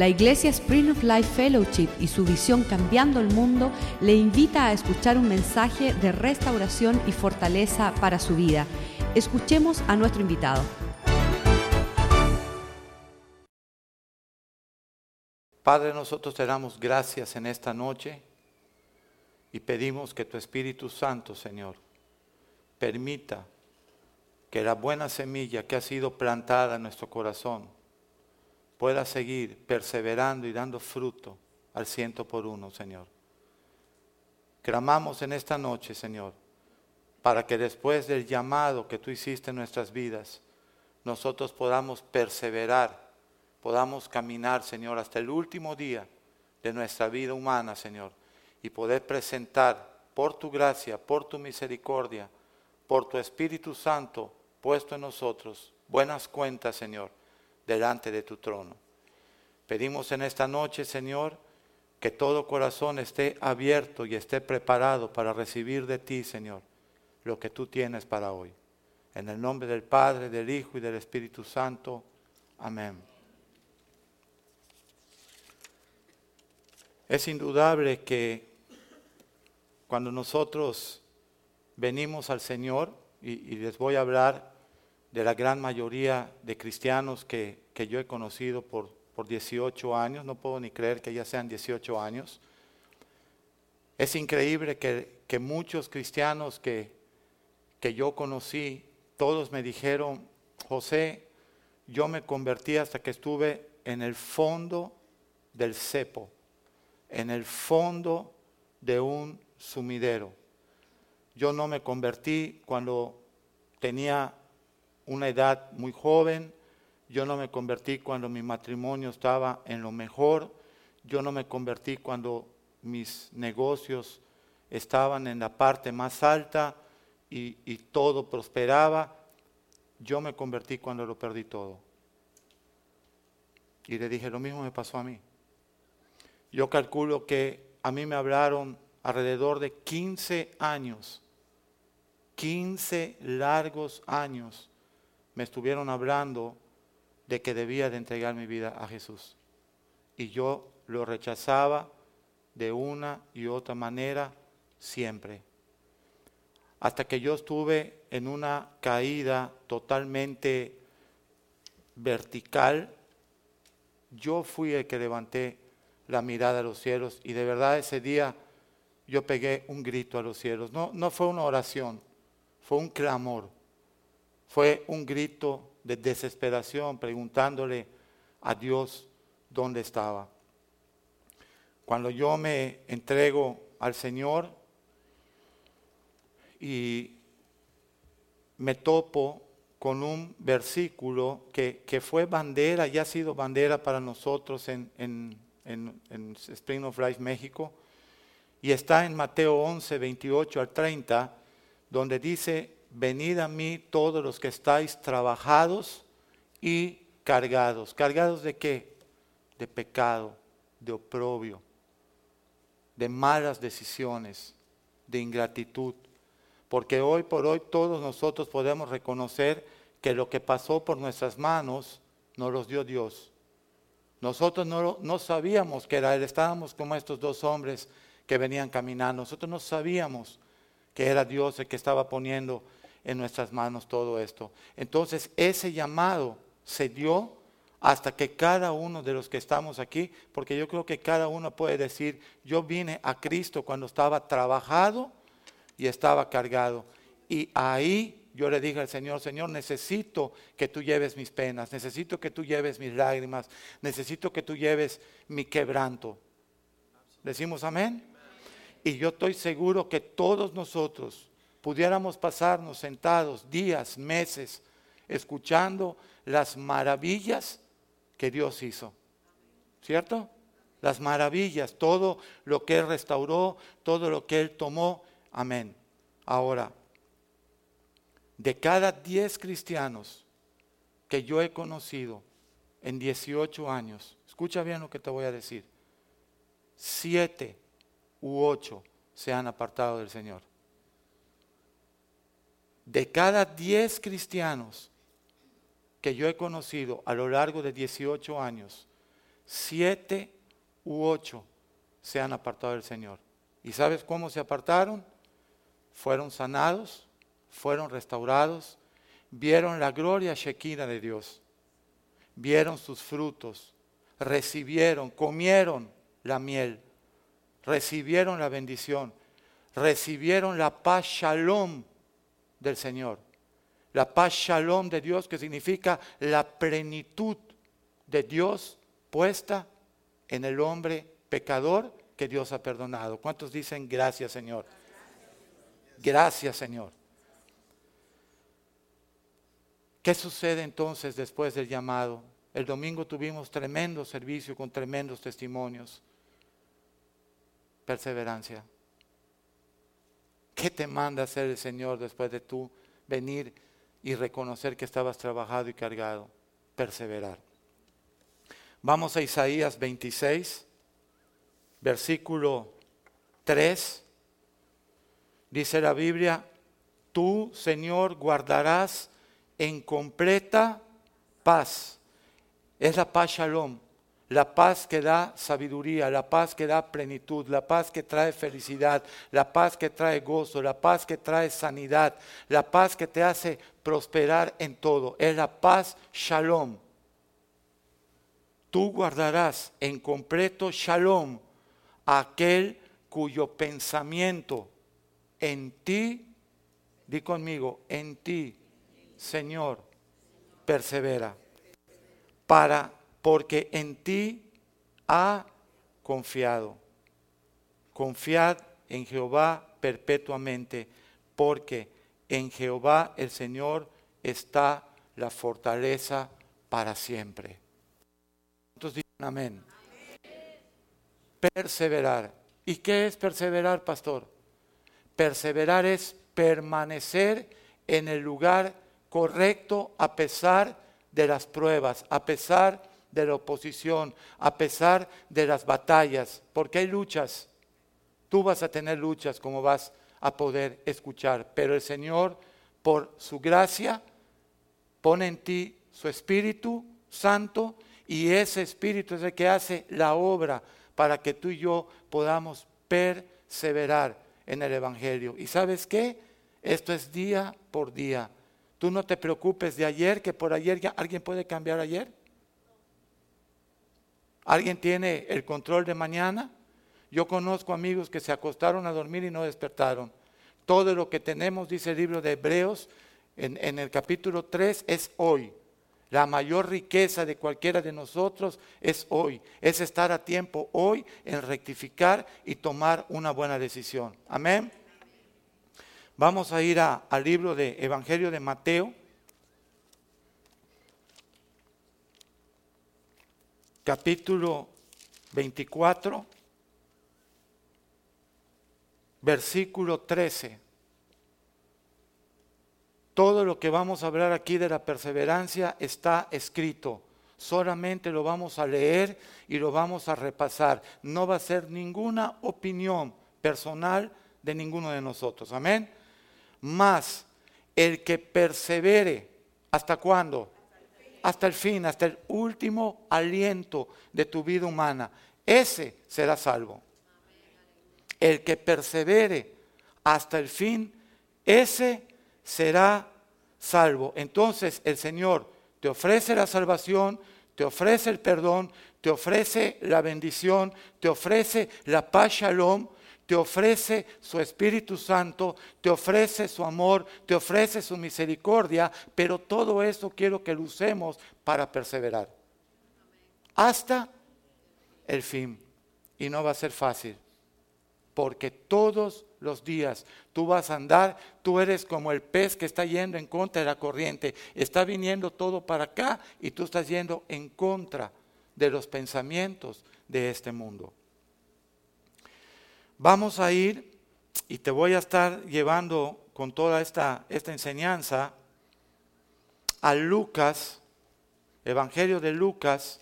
La Iglesia Spring of Life Fellowship y su visión Cambiando el Mundo le invita a escuchar un mensaje de restauración y fortaleza para su vida. Escuchemos a nuestro invitado. Padre, nosotros te damos gracias en esta noche y pedimos que tu Espíritu Santo, Señor, permita que la buena semilla que ha sido plantada en nuestro corazón pueda seguir perseverando y dando fruto al ciento por uno, Señor. Clamamos en esta noche, Señor, para que después del llamado que tú hiciste en nuestras vidas, nosotros podamos perseverar, podamos caminar, Señor, hasta el último día de nuestra vida humana, Señor, y poder presentar por tu gracia, por tu misericordia, por tu Espíritu Santo puesto en nosotros, buenas cuentas, Señor, delante de tu trono. Pedimos en esta noche, Señor, que todo corazón esté abierto y esté preparado para recibir de ti, Señor, lo que tú tienes para hoy. En el nombre del Padre, del Hijo y del Espíritu Santo. Amén. Es indudable que cuando nosotros venimos al Señor, y, les voy a hablar de la gran mayoría de cristianos que, yo he conocido por, por 18 años, no puedo ni creer que ya sean 18 años. Es increíble que, que muchos cristianos que, que yo conocí, todos me dijeron, José, yo me convertí hasta que estuve en el fondo del cepo, en el fondo de un sumidero. Yo no me convertí cuando tenía una edad muy joven, yo no me convertí cuando mi matrimonio estaba en lo mejor, yo no me convertí cuando mis negocios estaban en la parte más alta y, todo prosperaba, yo me convertí cuando lo perdí todo. Y le dije, lo mismo me pasó a mí. Yo calculo que a mí me hablaron alrededor de 15 años 15 largos años me estuvieron hablando de que debía de entregar mi vida a Jesús. Y yo lo rechazaba de una y otra manera siempre. Hasta que yo estuve en una caída totalmente vertical, yo fui el que levanté la mirada a los cielos y de verdad ese día yo pegué un grito a los cielos. No, no fue una oración, fue un clamor, fue un grito de desesperación preguntándole a Dios dónde estaba. Cuando yo me entrego al Señor y me topo con un versículo que, fue bandera y ha sido bandera para nosotros en, en, en Spring of Life México, y está en Mateo 11, 28 al 30, donde dice, venid a mí todos los que estáis trabajados y cargados. ¿Cargados de qué? De pecado, de oprobio, de malas decisiones, de ingratitud. Porque hoy por hoy todos nosotros podemos reconocer que lo que pasó por nuestras manos nos los dio Dios. Nosotros no, no sabíamos que era Él, estábamos como estos dos hombres que venían caminando. Nosotros no sabíamos que era Dios el que estaba poniendo en nuestras manos todo esto. Entonces ese llamado se dio hasta que cada uno de los que estamos aquí, porque yo creo que cada uno puede decir, yo vine a Cristo cuando estaba trabajado y estaba cargado. Y ahí yo le dije al Señor, Señor, necesito que tú lleves mis penas, necesito que tú lleves mis lágrimas, necesito que tú lleves mi quebranto. ¿Decimos amén? Y yo estoy seguro que todos nosotros pudiéramos pasarnos sentados días, meses, escuchando las maravillas que Dios hizo. ¿Cierto? Las maravillas, todo lo que Él restauró, todo lo que Él tomó. Amén. Ahora, de cada 10 cristianos que yo he conocido en 18 años, escucha bien lo que te voy a decir, siete u ocho se han apartado del Señor. De cada diez cristianos que yo he conocido a lo largo de 18 años, siete u ocho se han apartado del Señor. ¿Y sabes cómo se apartaron? Fueron sanados, fueron restaurados, vieron la gloria shekinah de Dios, vieron sus frutos, recibieron, comieron la miel, recibieron la bendición, recibieron la paz shalom del Señor. La paz shalom de Dios que significa la plenitud de Dios puesta en el hombre pecador que Dios ha perdonado. ¿Cuántos dicen gracias Señor? Gracias Señor. ¿Qué sucede entonces después del llamado? El domingo tuvimos tremendo servicio con tremendos testimonios. Perseverancia. ¿Qué te manda hacer el Señor después de tú venir y reconocer que estabas trabajado y cargado? Perseverar. Vamos a Isaías 26, versículo 3. Dice la Biblia, tú, Señor, guardarás en completa paz. Es la paz shalom, la paz que da sabiduría, la paz que da plenitud, la paz que trae felicidad, la paz que trae gozo, la paz que trae sanidad, la paz que te hace prosperar en todo. Es la paz shalom. Tú guardarás en completo shalom aquel cuyo pensamiento en ti, di conmigo, en ti, Señor, persevera. Para, porque en ti ha confiado. Confiad en Jehová perpetuamente, porque en Jehová el Señor está la fortaleza para siempre. Entonces dicen amén. Perseverar. ¿Y qué es perseverar, pastor? Perseverar es permanecer en el lugar correcto a pesar de las pruebas, a pesar de la oposición, a pesar de las batallas, porque hay luchas. Tú vas a tener luchas como vas a poder escuchar, pero el Señor, por su gracia, pone en ti su Espíritu Santo y ese Espíritu es el que hace la obra para que tú y yo podamos perseverar en el Evangelio. ¿Y sabes qué? Esto es día por día. Tú no te preocupes de ayer, que por ayer ya alguien puede cambiar ayer. ¿Alguien tiene el control de mañana? Yo conozco amigos que se acostaron a dormir y no despertaron. Todo lo que tenemos, dice el libro de Hebreos, en, el capítulo 3, es hoy. La mayor riqueza de cualquiera de nosotros es hoy, es estar a tiempo hoy en rectificar y tomar una buena decisión. Amén. Vamos a ir al libro de Evangelio de Mateo, capítulo 24, versículo 13. Todo lo que vamos a hablar aquí de la perseverancia está escrito. Solamente lo vamos a leer y lo vamos a repasar. No va a ser ninguna opinión personal de ninguno de nosotros. Amén. Más el que persevere, ¿hasta cuándo? Hasta el fin, hasta el último aliento de tu vida humana. Ese será salvo. El que persevere hasta el fin, ese será salvo. Entonces el Señor te ofrece la salvación, te ofrece el perdón, te ofrece la bendición, te ofrece la paz shalom, te ofrece su Espíritu Santo, te ofrece su amor, te ofrece su misericordia, pero todo eso quiero que lo usemos para perseverar. Hasta el fin. Y no va a ser fácil, porque todos los días tú vas a andar, tú eres como el pez que está yendo en contra de la corriente, está viniendo todo para acá y tú estás yendo en contra de los pensamientos de este mundo. Vamos a ir y te voy a estar llevando con toda esta, esta enseñanza a Lucas, Evangelio de Lucas,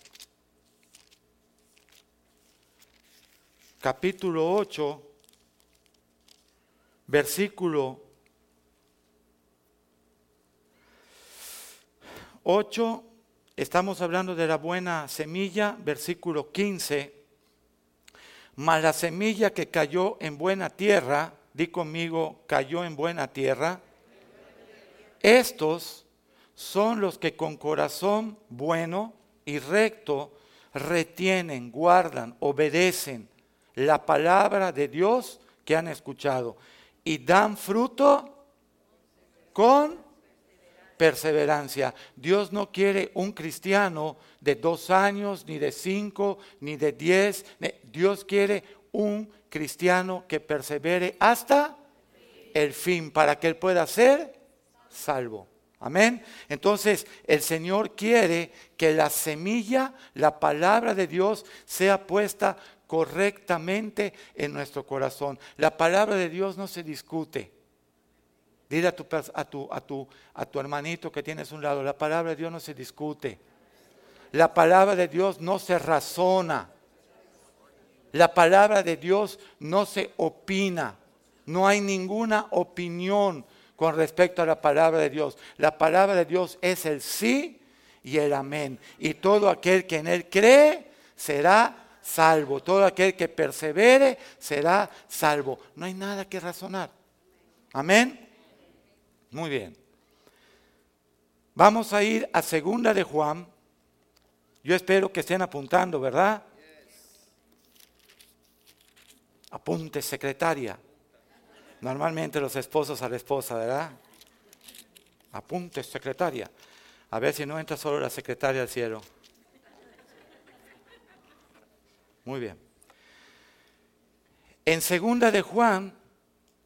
capítulo 8, versículo 8 estamos hablando de la buena semilla, versículo 15. Mas la semilla que cayó en buena tierra, di conmigo, cayó en buena tierra. Estos son los que con corazón bueno y recto retienen, guardan, obedecen la palabra de Dios que han escuchado y dan fruto con perseverancia. Dios no quiere un cristiano de dos años, ni de cinco, ni de diez. Dios quiere un cristiano que persevere hasta el fin para que él pueda ser salvo. Amén. Entonces el Señor quiere que la semilla, la palabra de Dios, sea puesta correctamente en nuestro corazón. La palabra de Dios no se discute. Dile a tu, a tu, a tu, hermanito que tienes un lado, la palabra de Dios no se discute. La palabra de Dios no se razona. La palabra de Dios no se opina. No hay ninguna opinión con respecto a la palabra de Dios. La palabra de Dios es el sí y el amén. Y todo aquel que en él cree será salvo. Todo aquel que persevere será salvo. No hay nada que razonar. Amén. Muy bien. Vamos a ir a segunda de Juan. Yo espero que estén apuntando, ¿verdad? Apunte, secretaria. Normalmente los esposos a la esposa, ¿verdad? Apunte, secretaria. A ver si no entra solo la secretaria al cielo. Muy bien. En segunda de Juan,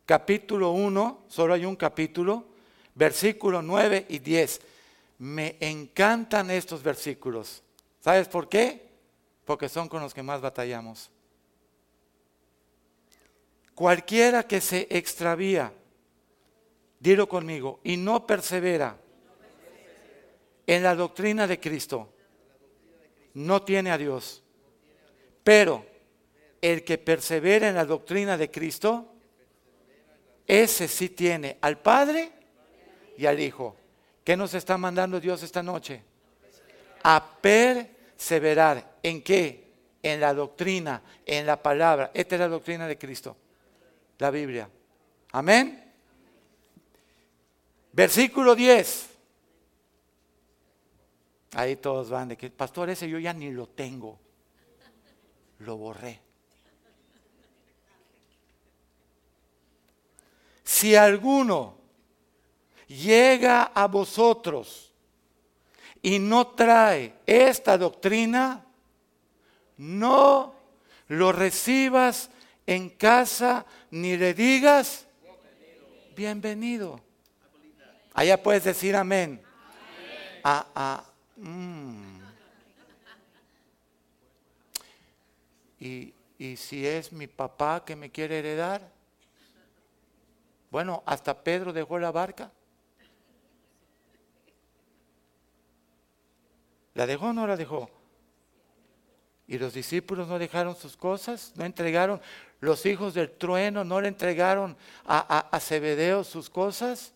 capítulo 1, solo hay un capítulo, versículos 9 y 10. Me encantan estos versículos. ¿Sabes por qué? Porque son con los que más batallamos. Cualquiera que se extravía, dilo conmigo, y no persevera en la doctrina de Cristo, no tiene a Dios. Pero el que persevera en la doctrina de Cristo, ese sí tiene al Padre y al Hijo. ¿Qué nos está mandando Dios esta noche? A perseverar. ¿En qué? En la doctrina, en la palabra. Esta es la doctrina de Cristo, la Biblia. Amén. Versículo 10. Ahí todos van de que, pastor, ese yo ya ni lo tengo. Lo borré. Si alguno llega a vosotros y no trae esta doctrina, no lo recibas en casa ni le digas bienvenido. Allá puedes decir amén. Ah, ah, mm. y, y si es mi papá que me quiere heredar, bueno, hasta Pedro dejó la barca. ¿La dejó o no la dejó? Y los discípulos no dejaron sus cosas, no entregaron, los hijos del trueno no le entregaron a, a, Zebedeo sus cosas.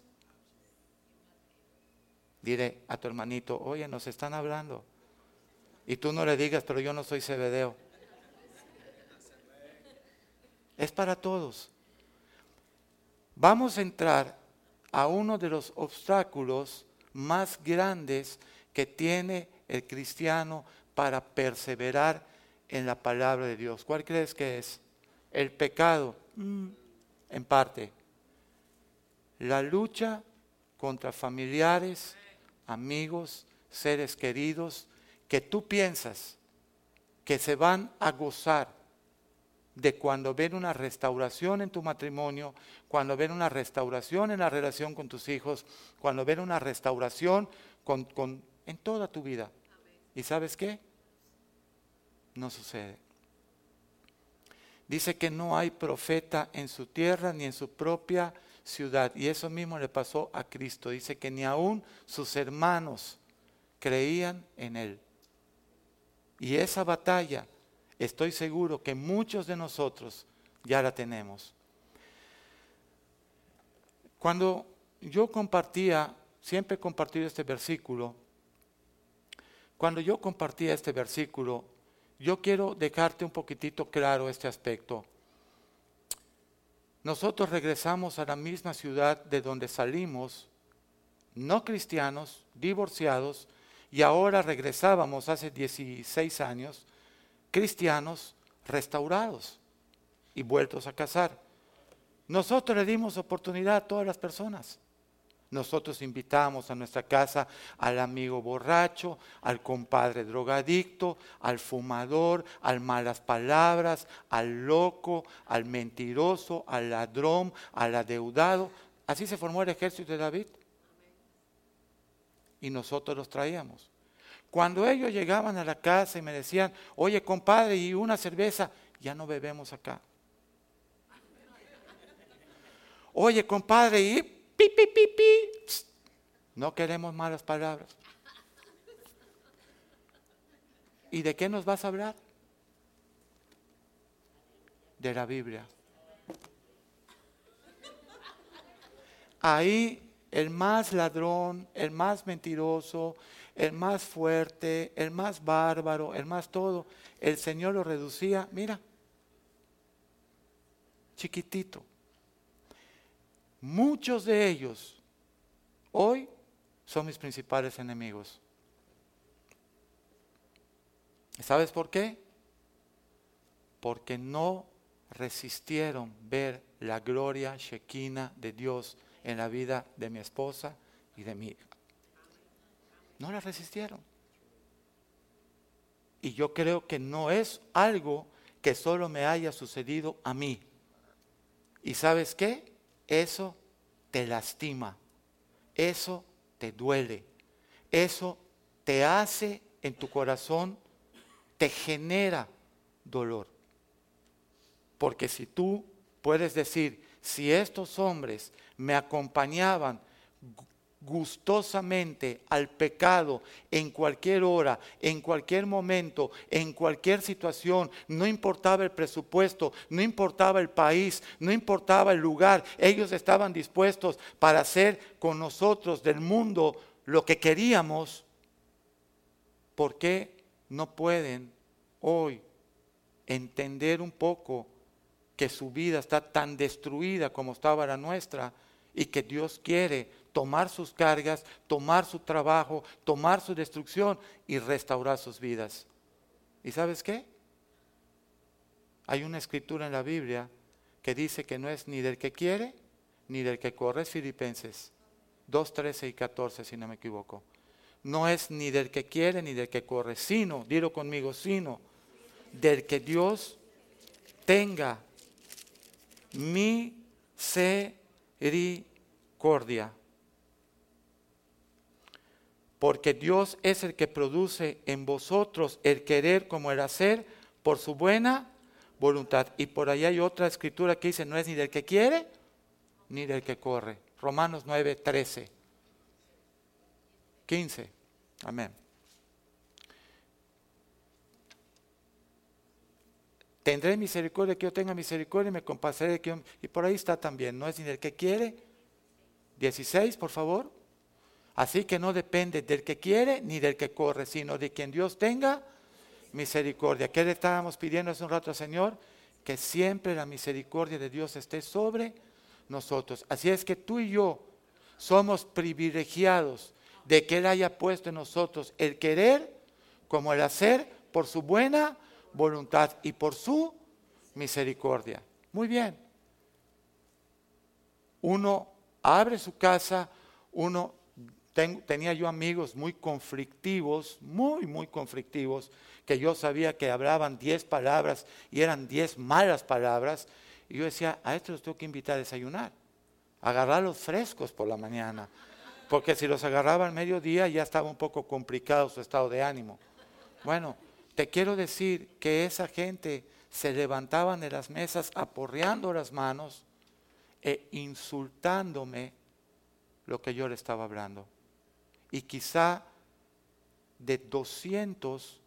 Diré a tu hermanito, oye, nos están hablando. Y tú no le digas, pero yo no soy Zebedeo. Es para todos. Vamos a entrar a uno de los obstáculos más grandes que tiene el cristiano para perseverar en la palabra de Dios. ¿Cuál crees que es? El pecado, mm, en parte. La lucha contra familiares, amigos, seres queridos, que tú piensas que se van a gozar de cuando ven una restauración en tu matrimonio, cuando ven una restauración en la relación con tus hijos, cuando ven una restauración con, con en toda tu vida. ¿Y sabes qué? No sucede. Dice que no hay profeta en su tierra ni en su propia ciudad. Y eso mismo le pasó a Cristo. Dice que ni aún sus hermanos creían en Él. Y esa batalla, estoy seguro que muchos de nosotros ya la tenemos. Cuando yo compartía, siempre he compartido este versículo, Cuando yo compartí este versículo, yo quiero dejarte un poquitito claro este aspecto. Nosotros regresamos a la misma ciudad de donde salimos, no cristianos, divorciados, y ahora regresábamos hace 16 años, cristianos restaurados y vueltos a casar. Nosotros le dimos oportunidad a todas las personas. Nosotros invitamos a nuestra casa al amigo borracho, al compadre drogadicto, al fumador, al malas palabras, al loco, al mentiroso, al ladrón, al adeudado. Así se formó el ejército de David. Y nosotros los traíamos. Cuando ellos llegaban a la casa y me decían, oye compadre, y una cerveza, ya no bebemos acá. Oye compadre, y pi, pi, pi. No queremos malas palabras. ¿Y de qué nos vas a hablar? De la Biblia. Ahí el más ladrón, el más mentiroso, el más fuerte, el más bárbaro, el más todo, el Señor lo reducía, mira, chiquitito. Muchos de ellos hoy son mis principales enemigos. ¿Sabes por qué? Porque no resistieron ver la gloria shequina de Dios en la vida de mi esposa y de mi hija. No la resistieron. Y yo creo que no es algo que solo me haya sucedido a mí. ¿Y sabes qué? Eso te lastima, eso te duele, eso te hace en tu corazón, te genera dolor. Porque si tú puedes decir, si estos hombres me acompañaban gustosamente al pecado en cualquier hora, en cualquier momento, en cualquier situación, no importaba el presupuesto, no importaba el país, no importaba el lugar, ellos estaban dispuestos para hacer con nosotros del mundo lo que queríamos, ¿por qué no pueden hoy entender un poco que su vida está tan destruida como estaba la nuestra y que Dios quiere tomar sus cargas, tomar su trabajo, tomar su destrucción y restaurar sus vidas. ¿Y sabes qué? Hay una escritura en la Biblia que dice que no es ni del que quiere ni del que corre, es Filipenses 2, 13 y 14, si no me equivoco. No es ni del que quiere ni del que corre, sino, dilo conmigo, sino del que Dios tenga misericordia porque Dios es el que produce en vosotros el querer como el hacer por su buena voluntad. Y por ahí hay otra escritura que dice, no es ni del que quiere ni del que corre. Romanos 9, 13, 15. Amén. Tendré misericordia que yo tenga misericordia y me compasaré que yo... Y por ahí está también, no es ni del que quiere. 16, por favor. Así que no depende del que quiere ni del que corre, sino de quien Dios tenga misericordia. ¿Qué le estábamos pidiendo hace un rato al Señor? Que siempre la misericordia de Dios esté sobre nosotros. Así es que tú y yo somos privilegiados de que Él haya puesto en nosotros el querer como el hacer por su buena voluntad y por su misericordia. Muy bien. Uno abre su casa, uno tenía yo amigos muy conflictivos, muy, muy conflictivos, que yo sabía que hablaban diez palabras y eran diez malas palabras. Y yo decía, a estos los tengo que invitar a desayunar, agarrarlos frescos por la mañana, porque si los agarraba al mediodía ya estaba un poco complicado su estado de ánimo. Bueno, te quiero decir que esa gente se levantaban de las mesas aporreando las manos e insultándome lo que yo le estaba hablando y quizá de 200,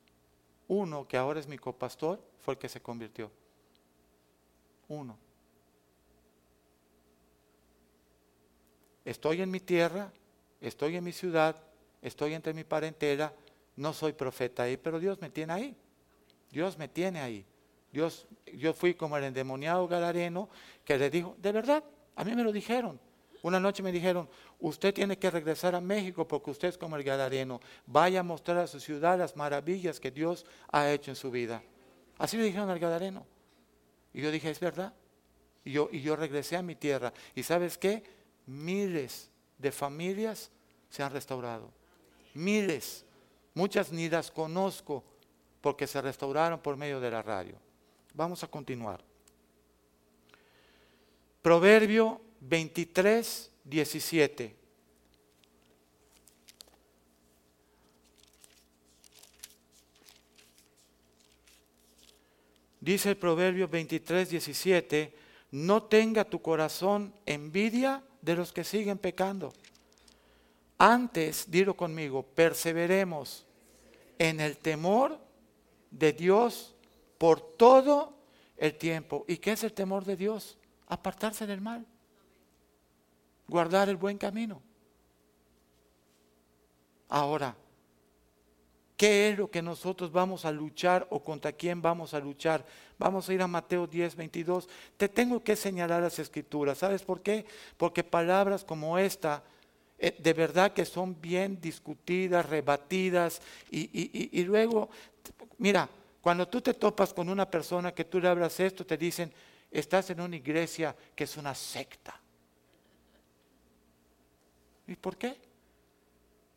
uno que ahora es mi copastor fue el que se convirtió. Uno. Estoy en mi tierra, estoy en mi ciudad, estoy entre mi parentela, no soy profeta ahí, pero Dios me tiene ahí. Dios me tiene ahí. Dios, yo fui como el endemoniado galareno que le dijo, de verdad, a mí me lo dijeron. Una noche me dijeron, usted tiene que regresar a México porque usted es como el galareno. Vaya a mostrar a su ciudad las maravillas que Dios ha hecho en su vida. Así le dijeron al galareno. Y yo dije, es verdad. Y yo, y yo regresé a mi tierra. ¿Y sabes qué? Miles de familias se han restaurado. Miles. Muchas ni las conozco porque se restauraron por medio de la radio. Vamos a continuar. Proverbio 23, 17. Dice el Proverbio 23, 17, no tenga tu corazón envidia de los que siguen pecando. Antes, dilo conmigo, perseveremos en el temor de Dios por todo el tiempo. ¿Y qué es el temor de Dios? Apartarse del mal, guardar el buen camino. Ahora, ¿qué es lo que nosotros vamos a luchar o contra quién vamos a luchar? Vamos a ir a Mateo 10, 22. Te tengo que señalar las escrituras. ¿Sabes por qué? Porque palabras como esta eh, de verdad que son bien discutidas, rebatidas y, y luego, mira, cuando tú te topas con una persona que tú le hablas esto, te dicen, estás en una iglesia que es una secta. ¿Y por qué?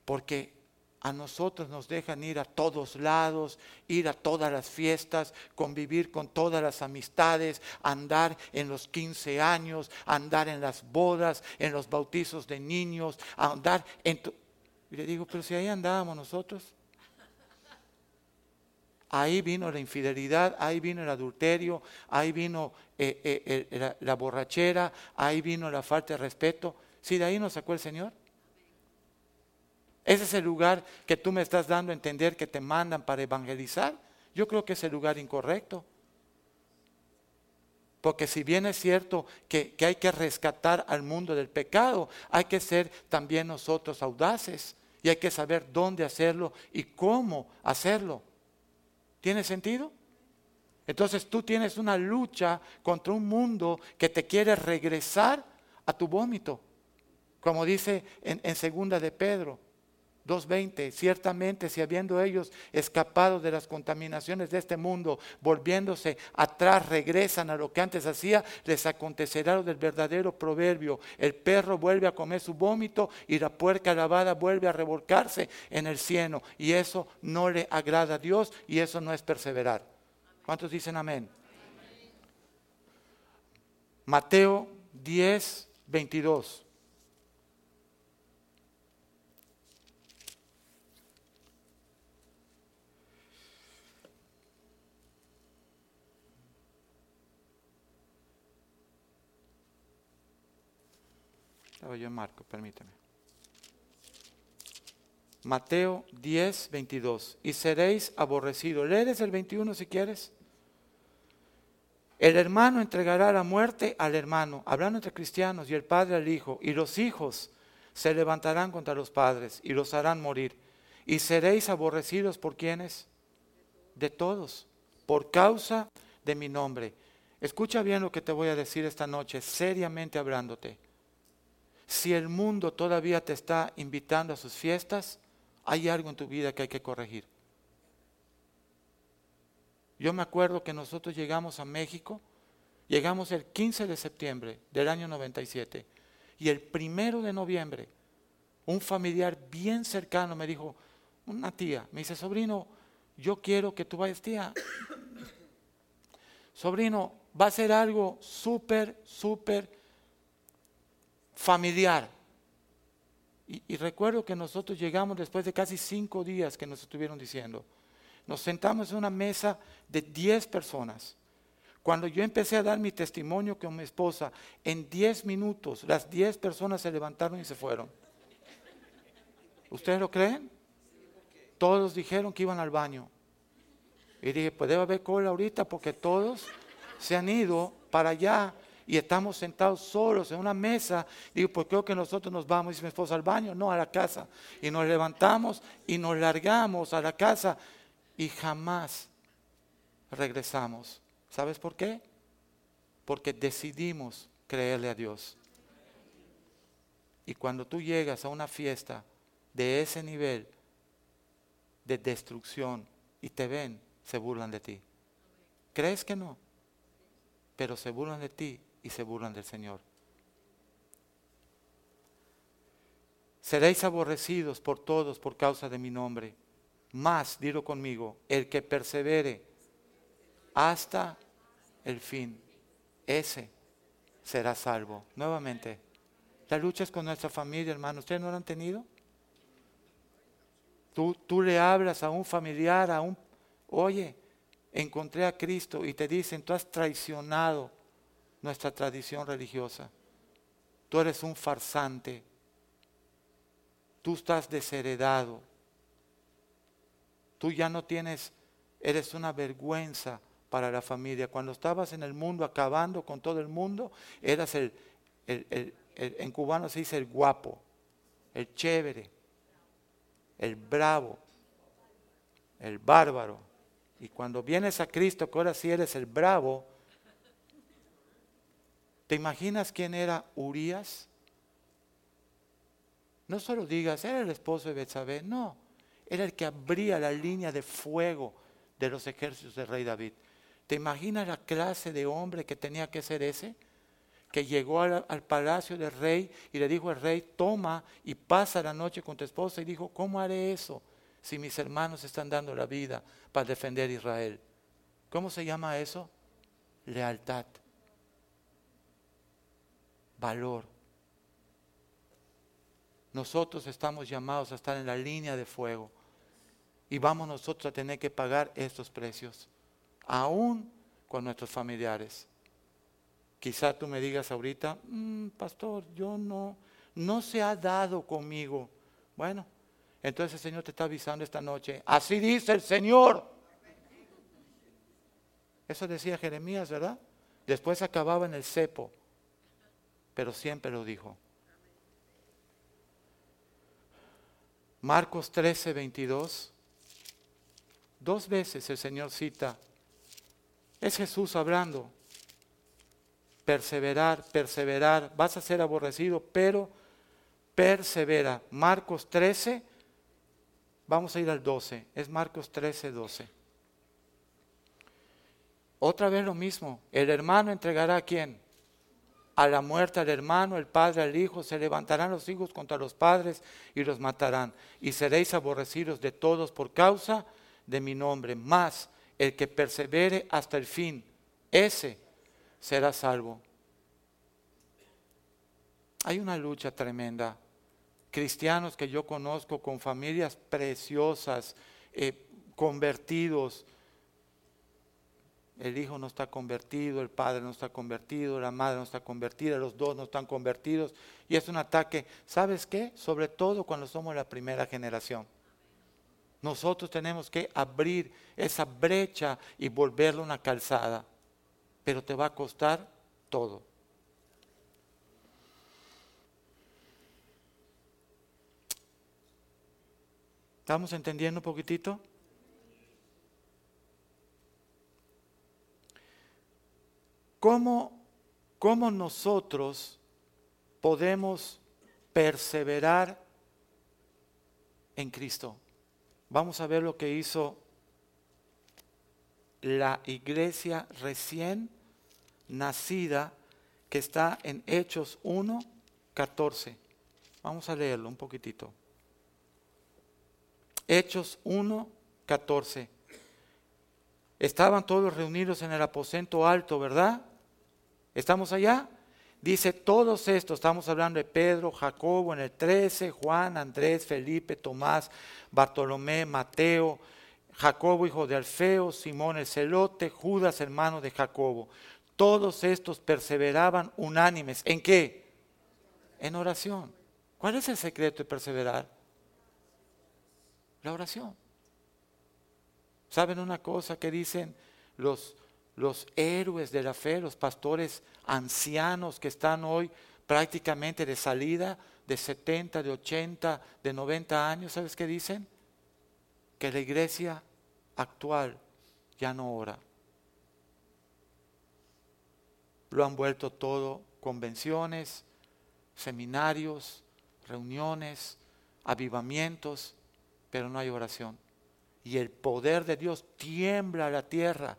Porque a nosotros nos dejan ir a todos lados, ir a todas las fiestas, convivir con todas las amistades, andar en los 15 años, andar en las bodas, en los bautizos de niños, andar en... Y le digo, pero si ahí andábamos nosotros. Ahí vino la infidelidad, ahí vino el adulterio, ahí vino eh, eh, la, borrachera, ahí vino la falta de respeto. Si de ahí nos sacó el Señor. Ese es el lugar que tú me estás dando a entender que te mandan para evangelizar. Yo creo que es el lugar incorrecto. Porque si bien es cierto que, que hay que rescatar al mundo del pecado, hay que ser también nosotros audaces y hay que saber dónde hacerlo y cómo hacerlo. ¿Tiene sentido? Entonces tú tienes una lucha contra un mundo que te quiere regresar a tu vómito, como dice en, en segunda de Pedro. 2.20, ciertamente si habiendo ellos escapado de las contaminaciones de este mundo, volviéndose atrás, regresan a lo que antes hacía, les acontecerá lo del verdadero proverbio. El perro vuelve a comer su vómito y la puerca lavada vuelve a revolcarse en el cieno. Y eso no le agrada a Dios y eso no es perseverar. ¿Cuántos dicen amén? Mateo 10, 22. Estaba yo en Marco, permíteme. Mateo 10, 22. Y seréis aborrecidos. Lees el 21 si quieres. El hermano entregará la muerte al hermano, hablando entre cristianos, y el padre al hijo, y los hijos se levantarán contra los padres y los harán morir. Y seréis aborrecidos por quienes? De todos, por causa de mi nombre. Escucha bien lo que te voy a decir esta noche, seriamente hablándote. Si el mundo todavía te está invitando a sus fiestas, hay algo en tu vida que hay que corregir. Yo me acuerdo que nosotros llegamos a México, llegamos el 15 de septiembre del año 97 y el primero de noviembre un familiar bien cercano me dijo, una tía, me dice, sobrino, yo quiero que tú vayas, tía. sobrino, va a ser algo súper, súper familiar. Y, recuerdo que nosotros llegamos después de casi cinco días que nos estuvieron diciendo. Nos sentamos en una mesa de diez personas. Cuando yo empecé a dar mi testimonio con mi esposa, en diez minutos las diez personas se levantaron y se fueron. ¿Ustedes lo creen? Todos dijeron que iban al baño. Y dije, pues debe haber cola ahorita porque todos se han ido para allá y estamos sentados solos en una mesa. Digo, pues creo que nosotros nos vamos, dice mi esposa, al baño, no, a la casa. Y nos levantamos y nos largamos a la casa y jamás regresamos. ¿Sabes por qué? Porque decidimos creerle a Dios. Y cuando tú llegas a una fiesta de ese nivel de destrucción y te ven, se burlan de ti. ¿Crees que no? Pero se burlan de ti y se burlan del Señor. Seréis aborrecidos por todos por causa de mi nombre. Más, dilo conmigo, el que persevere hasta el fin, ese será salvo. Nuevamente, la lucha es con nuestra familia, hermano. ¿Ustedes no lo han tenido? Tú, tú le hablas a un familiar, a un... Oye, encontré a Cristo y te dicen, tú has traicionado nuestra tradición religiosa. Tú eres un farsante. Tú estás desheredado. Tú ya no tienes, eres una vergüenza para la familia. Cuando estabas en el mundo acabando con todo el mundo, eras el, en cubano se dice el guapo, el chévere, el bravo, el bárbaro. Y cuando vienes a Cristo, que ahora sí eres el bravo, ¿te imaginas quién era Urias? No solo digas, era el esposo de Betsabé, no, era el que abría la línea de fuego de los ejércitos del rey David. ¿Te imaginas la clase de hombre que tenía que ser ese? Que llegó al, al, palacio del rey y le dijo al rey, toma y pasa la noche con tu esposa. Y dijo, ¿cómo haré eso? si mis hermanos están dando la vida para defender a Israel? ¿Cómo se llama eso? Lealtad. Valor. Nosotros estamos llamados a estar en la línea de fuego y vamos nosotros a tener que pagar estos precios, aún con nuestros familiares. Quizá tú me digas ahorita, mm, pastor, yo no, no se ha dado conmigo. Bueno, entonces el Señor te está avisando esta noche. Así dice el Señor. Eso decía Jeremías, ¿verdad? Después acababa en el cepo, pero siempre lo dijo. Marcos 13, 22. Dos veces el Señor cita. Es Jesús hablando. Perseverar, perseverar. Vas a ser aborrecido, pero persevera. Marcos 13, Vamos a ir al 12, es Marcos 13, 12. Otra vez lo mismo, el hermano entregará a quién? A la muerte al hermano, el padre al hijo, se levantarán los hijos contra los padres y los matarán. Y seréis aborrecidos de todos por causa de mi nombre. Más el que persevere hasta el fin, ese será salvo. Hay una lucha tremenda cristianos que yo conozco con familias preciosas, eh, convertidos. El hijo no está convertido, el padre no está convertido, la madre no está convertida, los dos no están convertidos. Y es un ataque, ¿sabes qué? Sobre todo cuando somos la primera generación. Nosotros tenemos que abrir esa brecha y volverla una calzada. Pero te va a costar todo. ¿Estamos entendiendo un poquitito? ¿Cómo, ¿Cómo nosotros podemos perseverar en Cristo? Vamos a ver lo que hizo la iglesia recién nacida que está en Hechos 1, 14. Vamos a leerlo un poquitito. Hechos 1, 14. Estaban todos reunidos en el aposento alto, ¿verdad? ¿Estamos allá? Dice todos estos, estamos hablando de Pedro, Jacobo en el 13, Juan, Andrés, Felipe, Tomás, Bartolomé, Mateo, Jacobo hijo de Alfeo, Simón el celote, Judas hermano de Jacobo. Todos estos perseveraban unánimes. ¿En qué? En oración. ¿Cuál es el secreto de perseverar? La oración. ¿Saben una cosa que dicen los, los héroes de la fe, los pastores ancianos que están hoy prácticamente de salida, de 70, de 80, de 90 años, ¿sabes qué dicen? Que la iglesia actual ya no ora. Lo han vuelto todo convenciones, seminarios, reuniones, avivamientos, pero no hay oración. Y el poder de Dios tiembla la tierra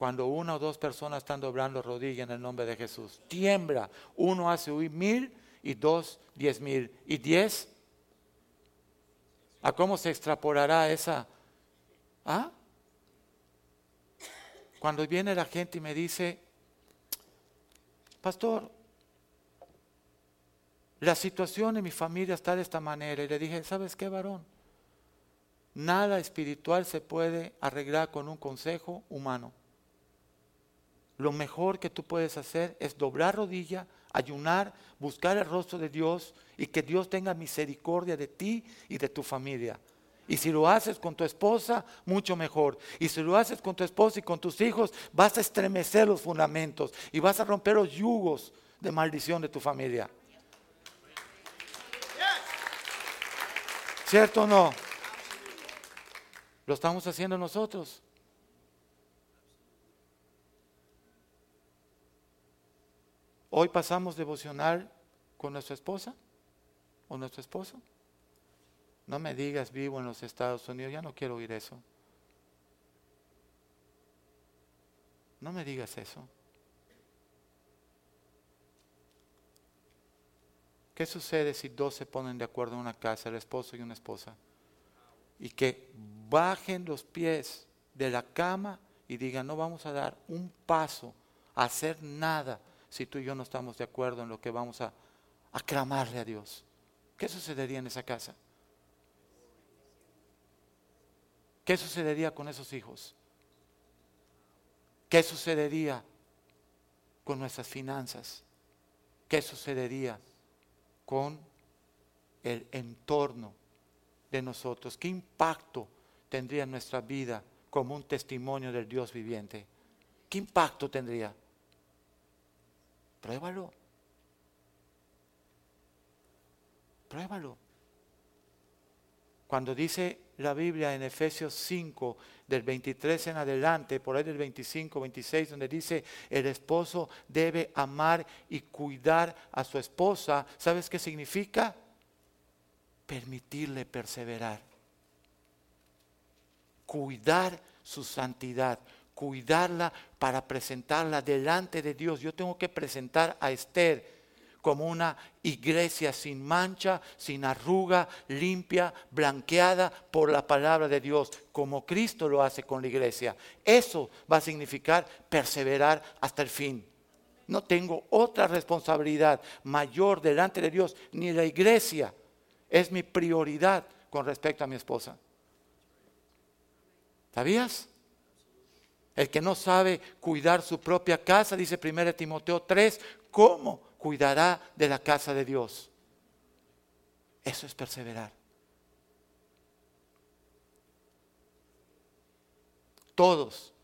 cuando una o dos personas están doblando rodillas en el nombre de Jesús. Tiembla. Uno hace huir mil y dos diez mil. ¿Y diez? ¿A cómo se extrapolará esa? ¿Ah? Cuando viene la gente y me dice, pastor, la situación en mi familia está de esta manera. Y le dije, ¿sabes qué, varón? Nada espiritual se puede arreglar con un consejo humano. Lo mejor que tú puedes hacer es doblar rodilla, ayunar, buscar el rostro de Dios y que Dios tenga misericordia de ti y de tu familia. Y si lo haces con tu esposa, mucho mejor. Y si lo haces con tu esposa y con tus hijos, vas a estremecer los fundamentos y vas a romper los yugos de maldición de tu familia. ¿Cierto o no? Lo estamos haciendo nosotros. Hoy pasamos devocional con nuestra esposa o nuestro esposo. No me digas vivo en los Estados Unidos, ya no quiero oír eso. No me digas eso. ¿Qué sucede si dos se ponen de acuerdo en una casa, el esposo y una esposa? Y que bajen los pies de la cama y digan, no vamos a dar un paso, a hacer nada, si tú y yo no estamos de acuerdo en lo que vamos a aclamarle a Dios. ¿Qué sucedería en esa casa? ¿Qué sucedería con esos hijos? ¿Qué sucedería con nuestras finanzas? ¿Qué sucedería con el entorno de nosotros. ¿Qué impacto tendría en nuestra vida como un testimonio del Dios viviente? ¿Qué impacto tendría? Pruébalo. Pruébalo. Cuando dice la Biblia en Efesios 5, del 23 en adelante, por ahí del 25, 26, donde dice, el esposo debe amar y cuidar a su esposa, ¿sabes qué significa? Permitirle perseverar. Cuidar su santidad, cuidarla para presentarla delante de Dios. Yo tengo que presentar a Esther como una iglesia sin mancha, sin arruga, limpia, blanqueada por la palabra de Dios, como Cristo lo hace con la iglesia. Eso va a significar perseverar hasta el fin. No tengo otra responsabilidad mayor delante de Dios, ni la iglesia. Es mi prioridad con respecto a mi esposa. ¿Sabías? El que no sabe cuidar su propia casa, dice 1 Timoteo 3, ¿cómo? cuidará de la casa de Dios. Eso es perseverar. Todos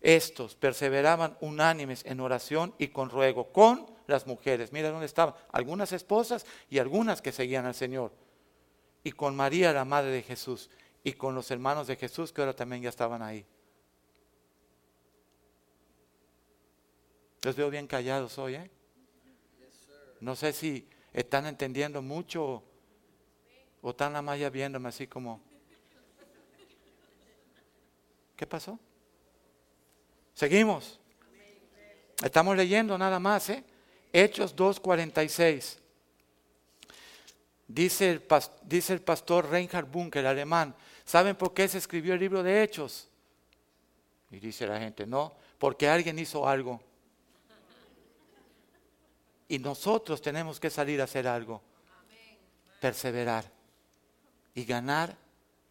estos perseveraban unánimes en oración y con ruego con las mujeres. Mira dónde estaban algunas esposas y algunas que seguían al Señor. Y con María, la madre de Jesús, y con los hermanos de Jesús que ahora también ya estaban ahí. Los veo bien callados hoy, ¿eh? No sé si están entendiendo mucho o están la ya viéndome así como, ¿qué pasó? Seguimos. Estamos leyendo nada más, ¿eh? Hechos 2.46. Dice el, dice el pastor Reinhard Bunker, alemán, ¿saben por qué se escribió el libro de Hechos? Y dice la gente, no, porque alguien hizo algo. Y nosotros tenemos que salir a hacer algo. Perseverar y ganar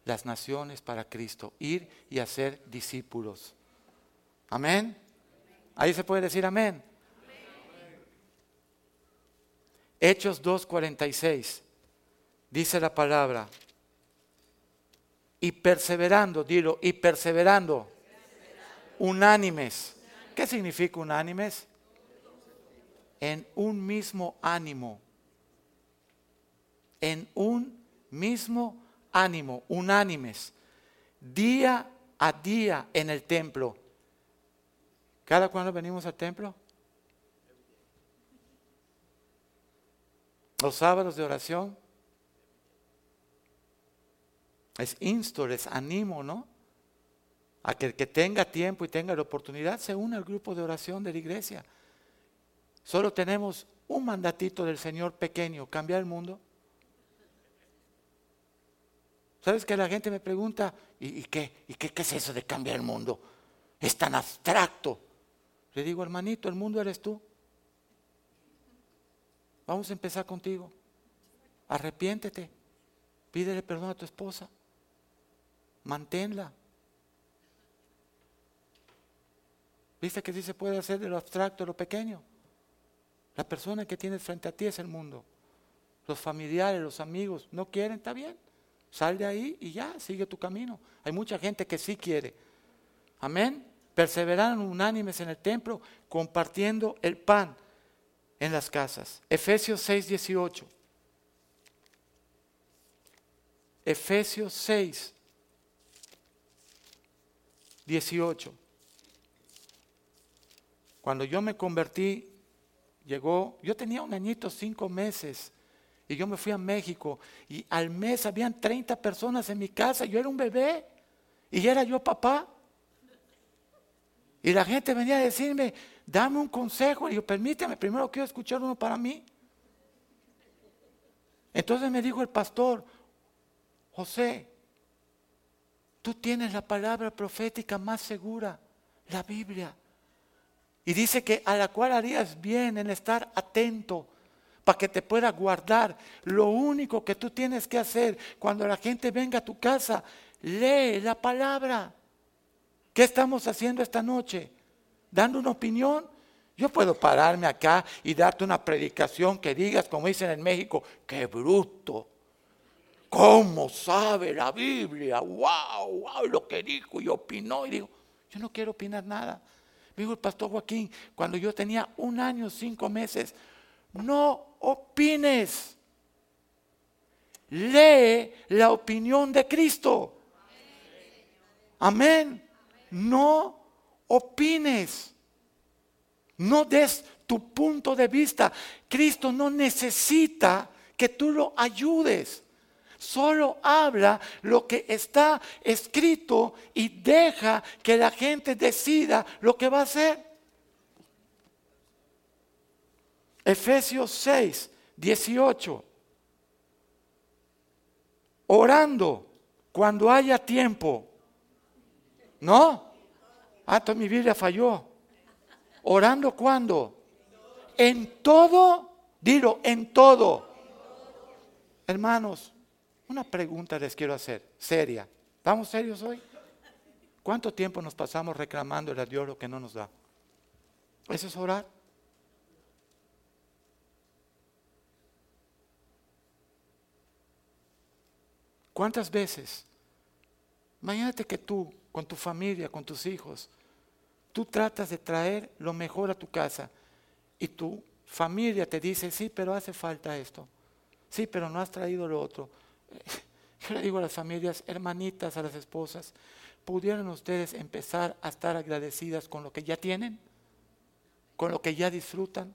las naciones para Cristo. Ir y hacer discípulos. Amén. Ahí se puede decir amén. Hechos 2.46. Dice la palabra. Y perseverando, dilo, y perseverando. Unánimes ¿Qué significa unánimes? En un mismo ánimo. En un mismo ánimo, unánimes. Día a día en el templo. ¿Cada cuando venimos al templo? Los sábados de oración. Es insto, les animo, ¿no? A que el que tenga tiempo y tenga la oportunidad se una al grupo de oración de la iglesia. Solo tenemos un mandatito del Señor pequeño, cambiar el mundo. ¿Sabes que la gente me pregunta, ¿y, qué? ¿Y qué, es eso de cambiar el mundo? Es tan abstracto. Le digo, hermanito, el mundo eres tú. Vamos a empezar contigo. Arrepiéntete. Pídele perdón a tu esposa. Manténla. ¿Viste que sí se puede hacer de lo abstracto lo pequeño? La persona que tienes frente a ti es el mundo. Los familiares, los amigos, no quieren, está bien. Sal de ahí y ya, sigue tu camino. Hay mucha gente que sí quiere. Amén. Perseveraron unánimes en el templo, compartiendo el pan en las casas. Efesios 6, 18. Efesios 6, 18. Cuando yo me convertí, llegó, yo tenía un añito, cinco meses, y yo me fui a México y al mes habían 30 personas en mi casa, yo era un bebé y era yo papá. Y la gente venía a decirme, dame un consejo. Y yo, permíteme, primero quiero escuchar uno para mí. Entonces me dijo el pastor, José, tú tienes la palabra profética más segura, la Biblia. Y dice que a la cual harías bien en estar atento para que te pueda guardar. Lo único que tú tienes que hacer cuando la gente venga a tu casa, lee la palabra. ¿Qué estamos haciendo esta noche? ¿Dando una opinión? Yo puedo pararme acá y darte una predicación que digas, como dicen en México, qué bruto. ¿Cómo sabe la Biblia? ¡Wow! ¡Wow! Lo que dijo y opinó. Y digo, yo no quiero opinar nada. Me dijo el pastor Joaquín, cuando yo tenía un año, cinco meses, no opines. Lee la opinión de Cristo. Amén. No opines. No des tu punto de vista. Cristo no necesita que tú lo ayudes. Solo habla lo que está escrito y deja que la gente decida lo que va a hacer. Efesios 6, 18. Orando cuando haya tiempo. ¿No? Ah, mi Biblia falló. Orando cuando? En todo, dilo, en todo. Hermanos, una pregunta les quiero hacer, seria. ¿Estamos serios hoy? ¿Cuánto tiempo nos pasamos reclamando a Dios lo que no nos da? ¿Eso es orar? ¿Cuántas veces? Imagínate que tú, con tu familia, con tus hijos, tú tratas de traer lo mejor a tu casa y tu familia te dice, sí, pero hace falta esto. Sí, pero no has traído lo otro. Yo le digo a las familias, hermanitas, a las esposas, ¿pudieran ustedes empezar a estar agradecidas con lo que ya tienen? ¿Con lo que ya disfrutan?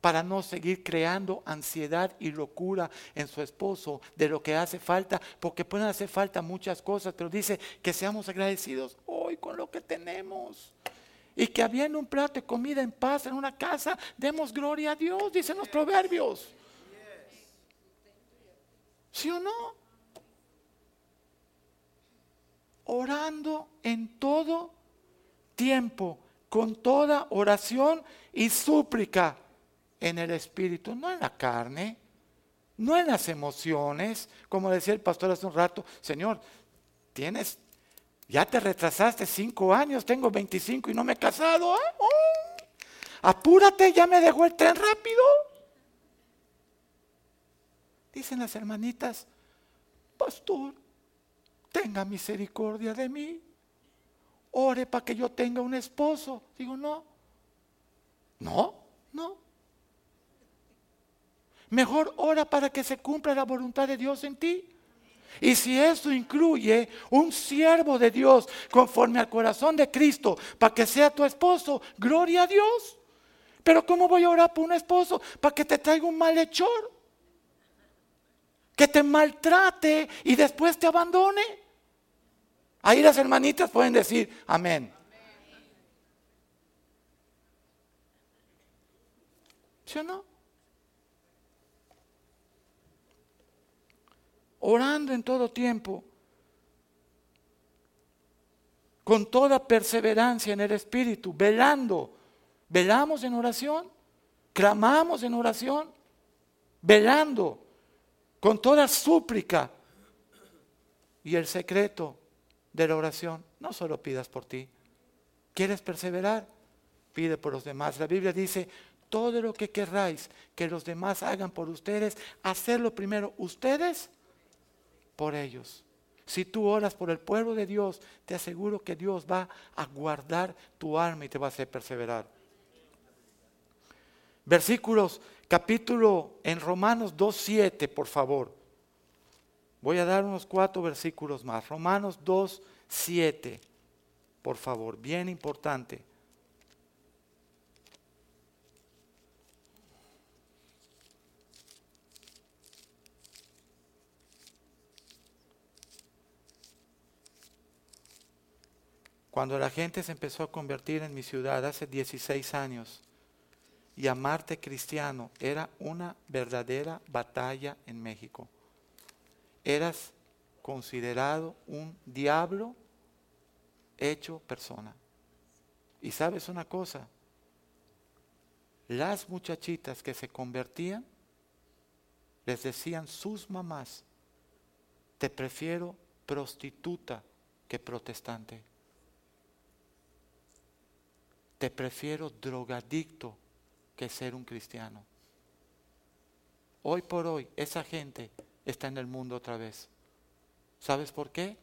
para no seguir creando ansiedad y locura en su esposo de lo que hace falta, porque pueden hacer falta muchas cosas, pero dice que seamos agradecidos hoy con lo que tenemos. Y que habiendo un plato de comida en paz en una casa, demos gloria a Dios, dicen los proverbios. ¿Sí o no? Orando en todo tiempo, con toda oración y súplica en el espíritu, no en la carne, no en las emociones, como decía el pastor hace un rato, Señor, tienes, ya te retrasaste cinco años, tengo 25 y no me he casado, ¿eh? oh, apúrate, ya me dejó el tren rápido. Dicen las hermanitas, pastor, tenga misericordia de mí. ore para que yo tenga un esposo. Digo, no. No, no. Mejor ora para que se cumpla la voluntad de Dios en ti. Y si eso incluye un siervo de Dios conforme al corazón de Cristo para que sea tu esposo, gloria a Dios. Pero ¿cómo voy a orar por un esposo para que te traiga un malhechor? Que te maltrate y después te abandone. Ahí las hermanitas pueden decir amén. ¿Sí o no? orando en todo tiempo, con toda perseverancia en el Espíritu, velando. Velamos en oración, clamamos en oración, velando, con toda súplica. Y el secreto de la oración, no solo pidas por ti. ¿Quieres perseverar? Pide por los demás. La Biblia dice, todo lo que querráis que los demás hagan por ustedes, hacerlo primero ustedes por ellos. Si tú oras por el pueblo de Dios, te aseguro que Dios va a guardar tu alma y te va a hacer perseverar. Versículos, capítulo en Romanos 2.7, por favor. Voy a dar unos cuatro versículos más. Romanos 2.7, por favor, bien importante. Cuando la gente se empezó a convertir en mi ciudad hace 16 años, llamarte cristiano era una verdadera batalla en México. Eras considerado un diablo hecho persona. Y sabes una cosa, las muchachitas que se convertían les decían sus mamás, te prefiero prostituta que protestante te prefiero drogadicto que ser un cristiano. Hoy por hoy esa gente está en el mundo otra vez. ¿Sabes por qué?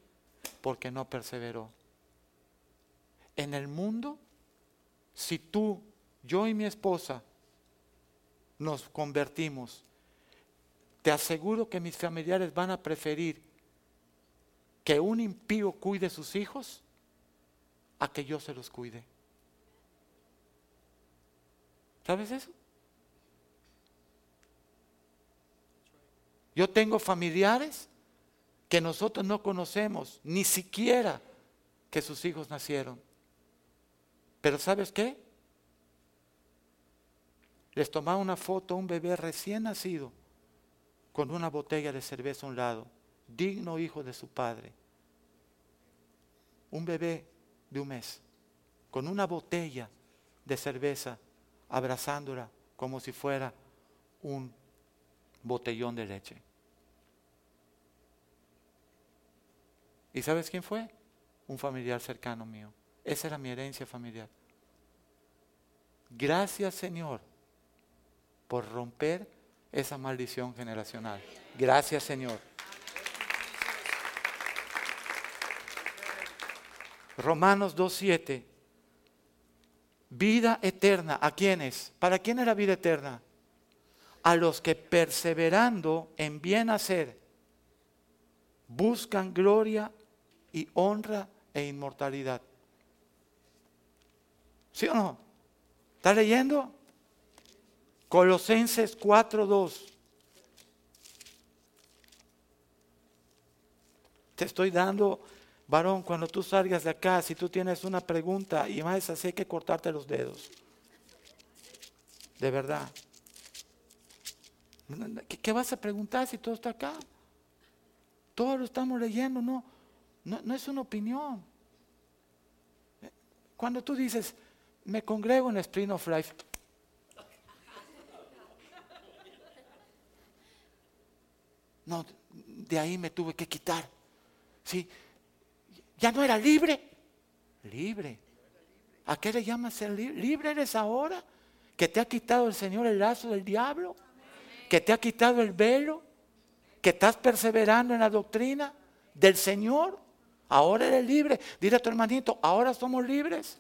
Porque no perseveró. En el mundo, si tú, yo y mi esposa nos convertimos, te aseguro que mis familiares van a preferir que un impío cuide sus hijos a que yo se los cuide. ¿Sabes eso? Yo tengo familiares que nosotros no conocemos, ni siquiera que sus hijos nacieron. Pero ¿sabes qué? Les tomaba una foto a un bebé recién nacido con una botella de cerveza a un lado, digno hijo de su padre. Un bebé de un mes, con una botella de cerveza abrazándola como si fuera un botellón de leche. ¿Y sabes quién fue? Un familiar cercano mío. Esa era mi herencia familiar. Gracias Señor por romper esa maldición generacional. Gracias Señor. Romanos 2.7 Vida eterna. ¿A quiénes? ¿Para quién era vida eterna? A los que perseverando en bien hacer buscan gloria y honra e inmortalidad. ¿Sí o no? ¿Está leyendo? Colosenses 4:2. Te estoy dando Varón, cuando tú salgas de acá, si tú tienes una pregunta y más así hay que cortarte los dedos. De verdad. ¿Qué, vas a preguntar si todo está acá? Todo lo estamos leyendo, no, no, no es una opinión. Cuando tú dices, me congrego en Spring of Life, no, de ahí me tuve que quitar. Sí, ya no era libre. Libre. ¿A qué le llamas ser libre? ¿Libre eres ahora? ¿Que te ha quitado el Señor el lazo del diablo? ¿Que te ha quitado el velo? ¿Que estás perseverando en la doctrina del Señor? Ahora eres libre. Dile a tu hermanito, ahora somos libres.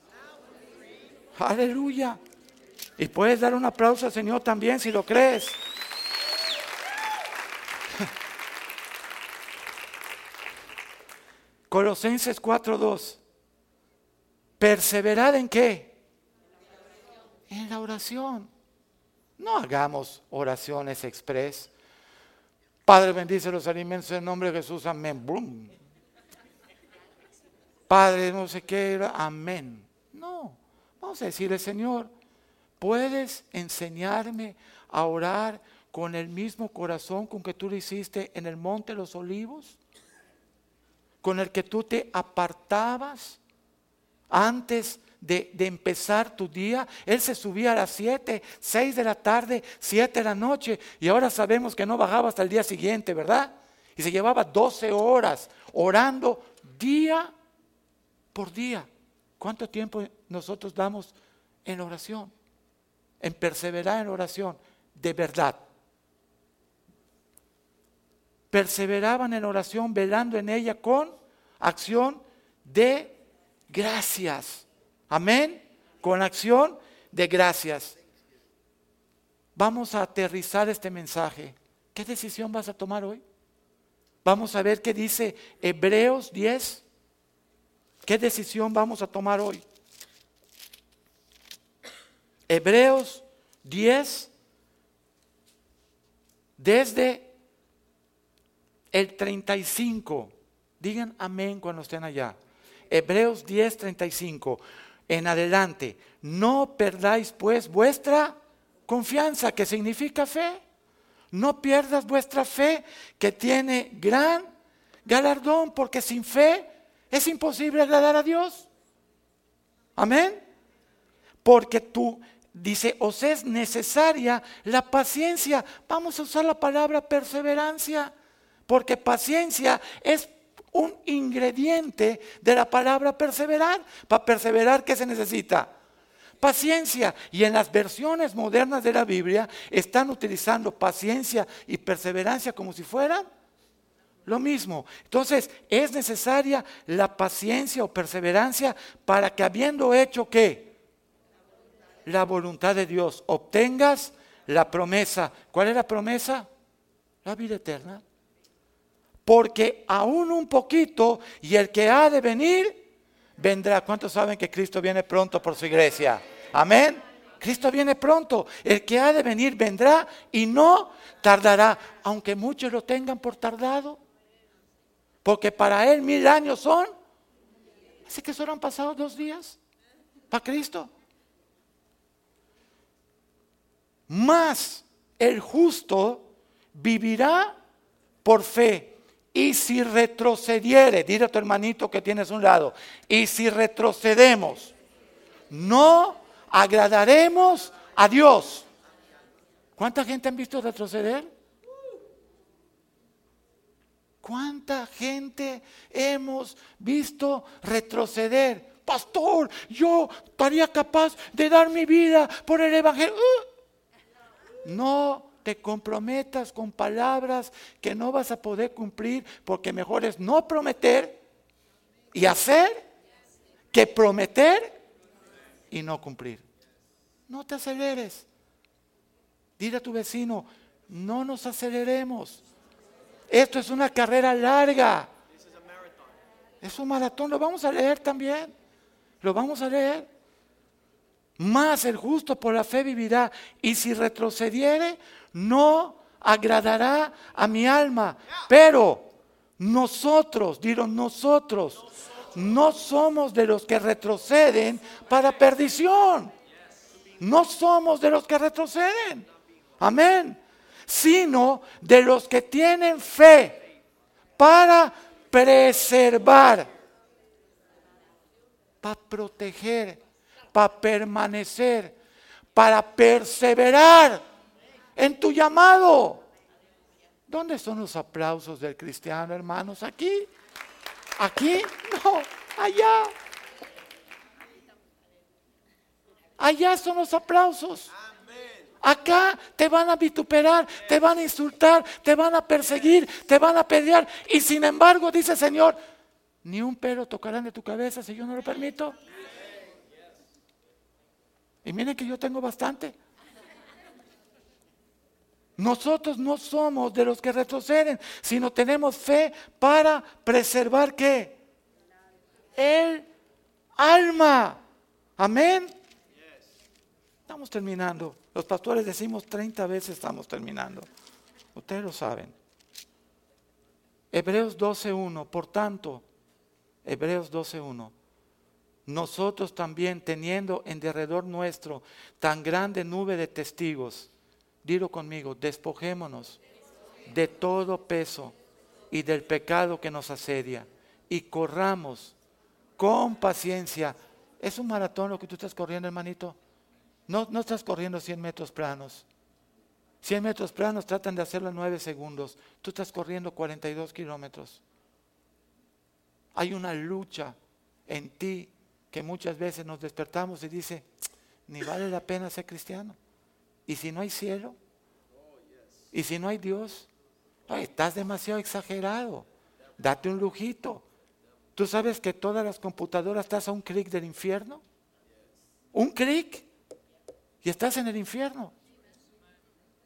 Aleluya. Y puedes dar un aplauso al Señor también si lo crees. Colosenses 4:2. Perseverad en qué? En la oración. No hagamos oraciones express. Padre, bendice los alimentos en nombre de Jesús. Amén. Padre, no sé qué, amén. No, vamos a decirle, Señor, ¿puedes enseñarme a orar con el mismo corazón con que tú lo hiciste en el monte de los olivos? Con el que tú te apartabas antes de, empezar tu día. Él se subía a las 7, 6 de la tarde, 7 de la noche y ahora sabemos que no bajaba hasta el día siguiente, ¿verdad? Y se llevaba 12 horas orando día por día. ¿Cuánto tiempo nosotros damos en oración? En perseverar en oración, de verdad. Perseveraban en oración, velando en ella con acción de gracias. Amén. Con acción de gracias. Vamos a aterrizar este mensaje. ¿Qué decisión vas a tomar hoy? Vamos a ver qué dice Hebreos 10. ¿Qué decisión vamos a tomar hoy? Hebreos 10, desde el 35. Digan amén cuando estén allá. Hebreos 10, 35 en adelante. No perdáis pues vuestra confianza, que significa fe. No pierdas vuestra fe, que tiene gran galardón, porque sin fe es imposible agradar a Dios. Amén. Porque tú, dice, os es necesaria la paciencia. Vamos a usar la palabra perseverancia, porque paciencia es un ingrediente de la palabra perseverar. Para perseverar, ¿qué se necesita? Paciencia. Y en las versiones modernas de la Biblia están utilizando paciencia y perseverancia como si fueran lo mismo. Entonces, es necesaria la paciencia o perseverancia para que habiendo hecho qué? La voluntad de Dios, obtengas la promesa. ¿Cuál es la promesa? La vida eterna porque aún un poquito y el que ha de venir vendrá. ¿Cuántos saben que Cristo viene pronto por su iglesia? Amén. Cristo viene pronto. El que ha de venir vendrá y no tardará, aunque muchos lo tengan por tardado. Porque para Él mil años son. Así que solo han pasado dos días para Cristo. Más el justo vivirá por fe. Y si retrocediere, dile a tu hermanito que tienes un lado, y si retrocedemos, no agradaremos a Dios. ¿Cuánta gente han visto retroceder? ¿Cuánta gente hemos visto retroceder? Pastor, yo estaría capaz de dar mi vida por el Evangelio. Uh. No te comprometas con palabras que no vas a poder cumplir, porque mejor es no prometer y hacer que prometer y no cumplir. No te aceleres. Dile a tu vecino, no nos aceleremos. Esto es una carrera larga. Es un maratón, lo vamos a leer también. Lo vamos a leer. Más el justo por la fe vivirá. Y si retrocediere, no agradará a mi alma. Pero nosotros, digo nosotros, no somos de los que retroceden para perdición. No somos de los que retroceden. Amén. Sino de los que tienen fe para preservar, para proteger, para permanecer, para perseverar en tu llamado. ¿Dónde son los aplausos del cristiano, hermanos? ¿Aquí? ¿Aquí? No, allá. Allá son los aplausos. Acá te van a vituperar, te van a insultar, te van a perseguir, te van a pelear. Y sin embargo, dice Señor, ni un pelo tocarán de tu cabeza si yo no lo permito. Y miren que yo tengo bastante. Nosotros no somos de los que retroceden, sino tenemos fe para preservar qué? El alma. Amén. Estamos terminando. Los pastores decimos 30 veces estamos terminando. Ustedes lo saben. Hebreos 12.1. Por tanto, Hebreos 12.1. Nosotros también teniendo en derredor nuestro tan grande nube de testigos, dilo conmigo, despojémonos de todo peso y del pecado que nos asedia y corramos con paciencia. ¿Es un maratón lo que tú estás corriendo, hermanito? No, no estás corriendo 100 metros planos. 100 metros planos tratan de hacerlo en 9 segundos. Tú estás corriendo 42 kilómetros. Hay una lucha en ti que muchas veces nos despertamos y dice, ni vale la pena ser cristiano. ¿Y si no hay cielo? ¿Y si no hay Dios? estás demasiado exagerado. Date un lujito. ¿Tú sabes que todas las computadoras estás a un clic del infierno? Un clic y estás en el infierno.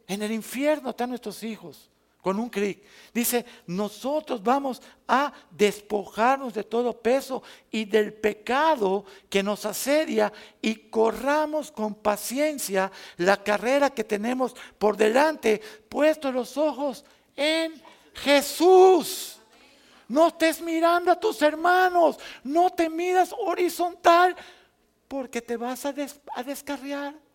En el infierno están nuestros hijos con un clic. Dice, nosotros vamos a despojarnos de todo peso y del pecado que nos asedia y corramos con paciencia la carrera que tenemos por delante, puestos los ojos en Jesús. No estés mirando a tus hermanos, no te miras horizontal porque te vas a, a descarriar.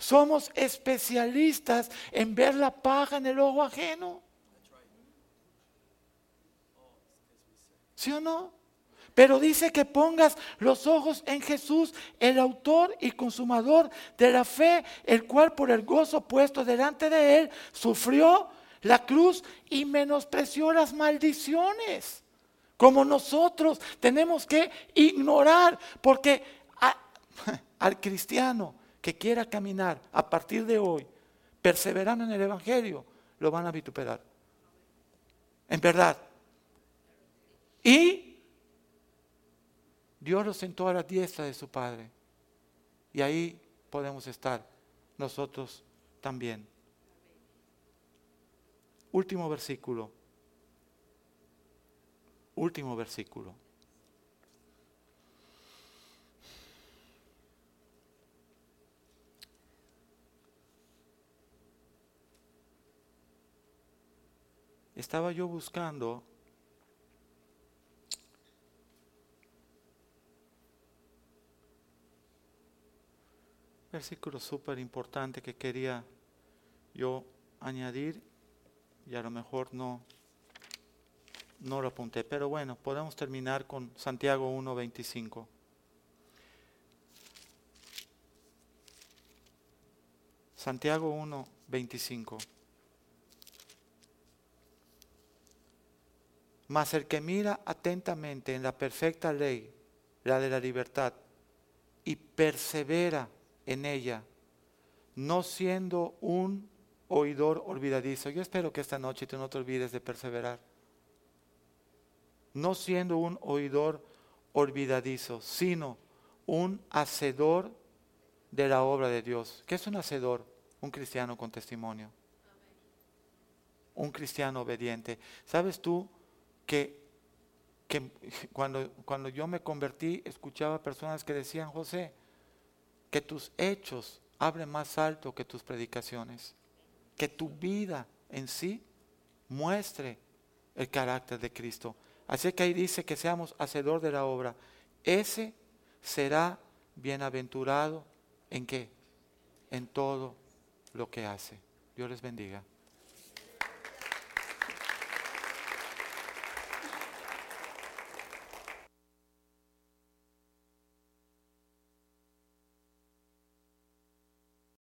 Somos especialistas en ver la paja en el ojo ajeno. ¿Sí o no? Pero dice que pongas los ojos en Jesús, el autor y consumador de la fe, el cual por el gozo puesto delante de él sufrió la cruz y menospreció las maldiciones. Como nosotros tenemos que ignorar, porque al cristiano que quiera caminar a partir de hoy, perseverando en el Evangelio, lo van a vituperar. En verdad. Y Dios lo sentó a la diestra de su Padre. Y ahí podemos estar nosotros también. Último versículo. Último versículo. Estaba yo buscando versículo súper importante que quería yo añadir y a lo mejor no, no lo apunté, pero bueno, podemos terminar con Santiago 1.25. Santiago 1.25. Mas el que mira atentamente en la perfecta ley, la de la libertad, y persevera en ella, no siendo un oidor olvidadizo. Yo espero que esta noche tú no te olvides de perseverar. No siendo un oidor olvidadizo, sino un hacedor de la obra de Dios. ¿Qué es un hacedor? Un cristiano con testimonio. Un cristiano obediente. ¿Sabes tú? Que, cuando, cuando yo me convertí, escuchaba personas que decían, José, que tus hechos hablen más alto que tus predicaciones, que tu vida en sí muestre el carácter de Cristo. Así que ahí dice que seamos hacedor de la obra. Ese será bienaventurado en qué? En todo lo que hace. Dios les bendiga.